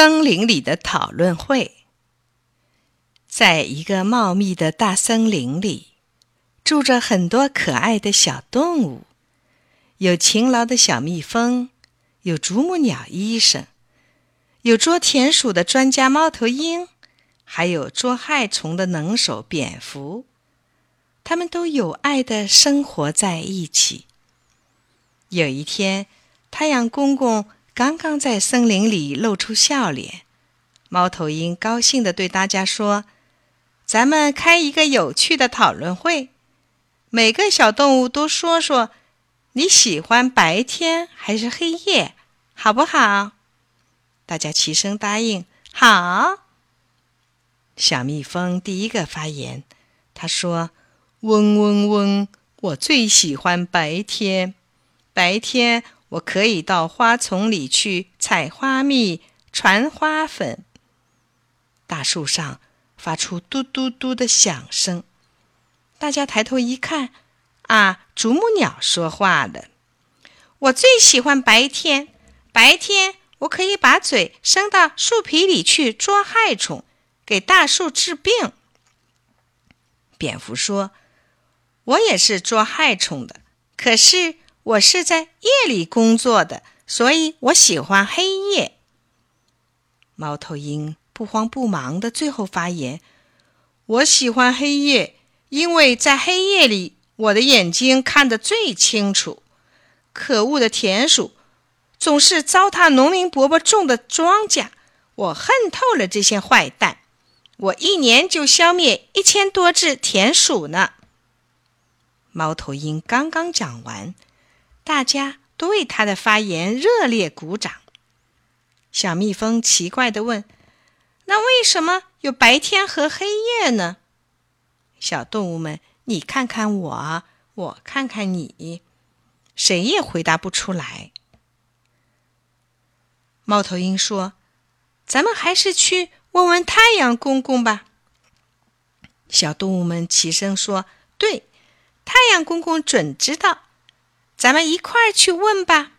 森林里的讨论会。在一个茂密的大森林里，住着很多可爱的小动物，有勤劳的小蜜蜂，有啄木鸟医生，有捉田鼠的专家猫头鹰，还有捉害虫的能手蝙蝠。他们都有爱的生活在一起。有一天，太阳公公刚刚在森林里露出笑脸，猫头鹰高兴地对大家说：“咱们开一个有趣的讨论会，每个小动物都说说你喜欢白天还是黑夜，好不好？”大家齐声答应：“好。”小蜜蜂第一个发言，他说：“嗡嗡嗡，我最喜欢白天。”白天，我可以到花丛里去采花蜜、传花粉。大树上发出嘟嘟嘟的响声，大家抬头一看，啊，啄木鸟说话了：“我最喜欢白天，白天我可以把嘴伸到树皮里去捉害虫，给大树治病。”蝙蝠说：“我也是捉害虫的，可是。”我是在夜里工作的，所以我喜欢黑夜。猫头鹰不慌不忙的最后发言：“我喜欢黑夜，因为在黑夜里，我的眼睛看得最清楚。可恶的田鼠总是糟蹋农民伯伯种的庄稼，我恨透了这些坏蛋。我一年就消灭一千多只田鼠呢。”猫头鹰刚刚讲完。大家都为他的发言热烈鼓掌。小蜜蜂奇怪的问：“那为什么有白天和黑夜呢？”小动物们，你看看我，我看看你，谁也回答不出来。猫头鹰说：“咱们还是去问问太阳公公吧。”小动物们齐声说：“对，太阳公公准知道。”咱们一块儿去问吧。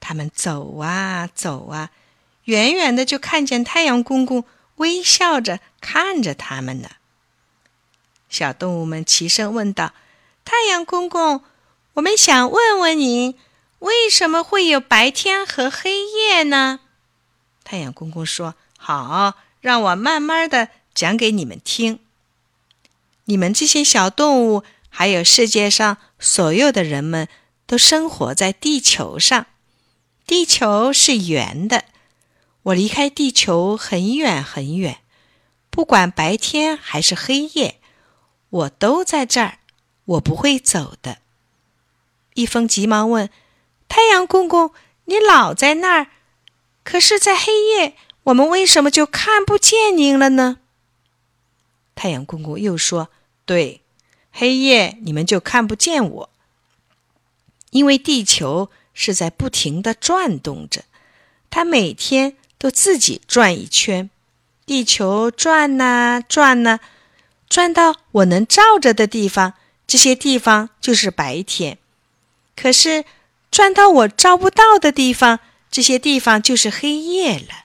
他们走啊走啊，远远的就看见太阳公公微笑着看着他们呢。小动物们齐声问道：“太阳公公，我们想问问您，为什么会有白天和黑夜呢？”太阳公公说：“好，让我慢慢的讲给你们听。你们这些小动物。”还有世界上所有的人们都生活在地球上，地球是圆的。我离开地球很远很远，不管白天还是黑夜，我都在这儿，我不会走的。蜜蜂急忙问：“太阳公公，你老在那儿，可是，在黑夜，我们为什么就看不见您了呢？”太阳公公又说：“对。”黑夜，你们就看不见我，因为地球是在不停的转动着，它每天都自己转一圈。地球转呐转呐，转到我能照着的地方，这些地方就是白天；可是转到我照不到的地方，这些地方就是黑夜了。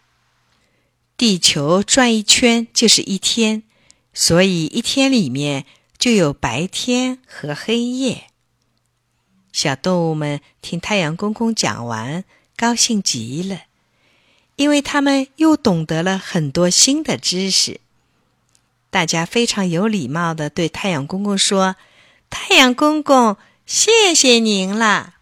地球转一圈就是一天，所以一天里面。就有白天和黑夜。小动物们听太阳公公讲完，高兴极了，因为他们又懂得了很多新的知识。大家非常有礼貌的对太阳公公说：“太阳公公，谢谢您了。”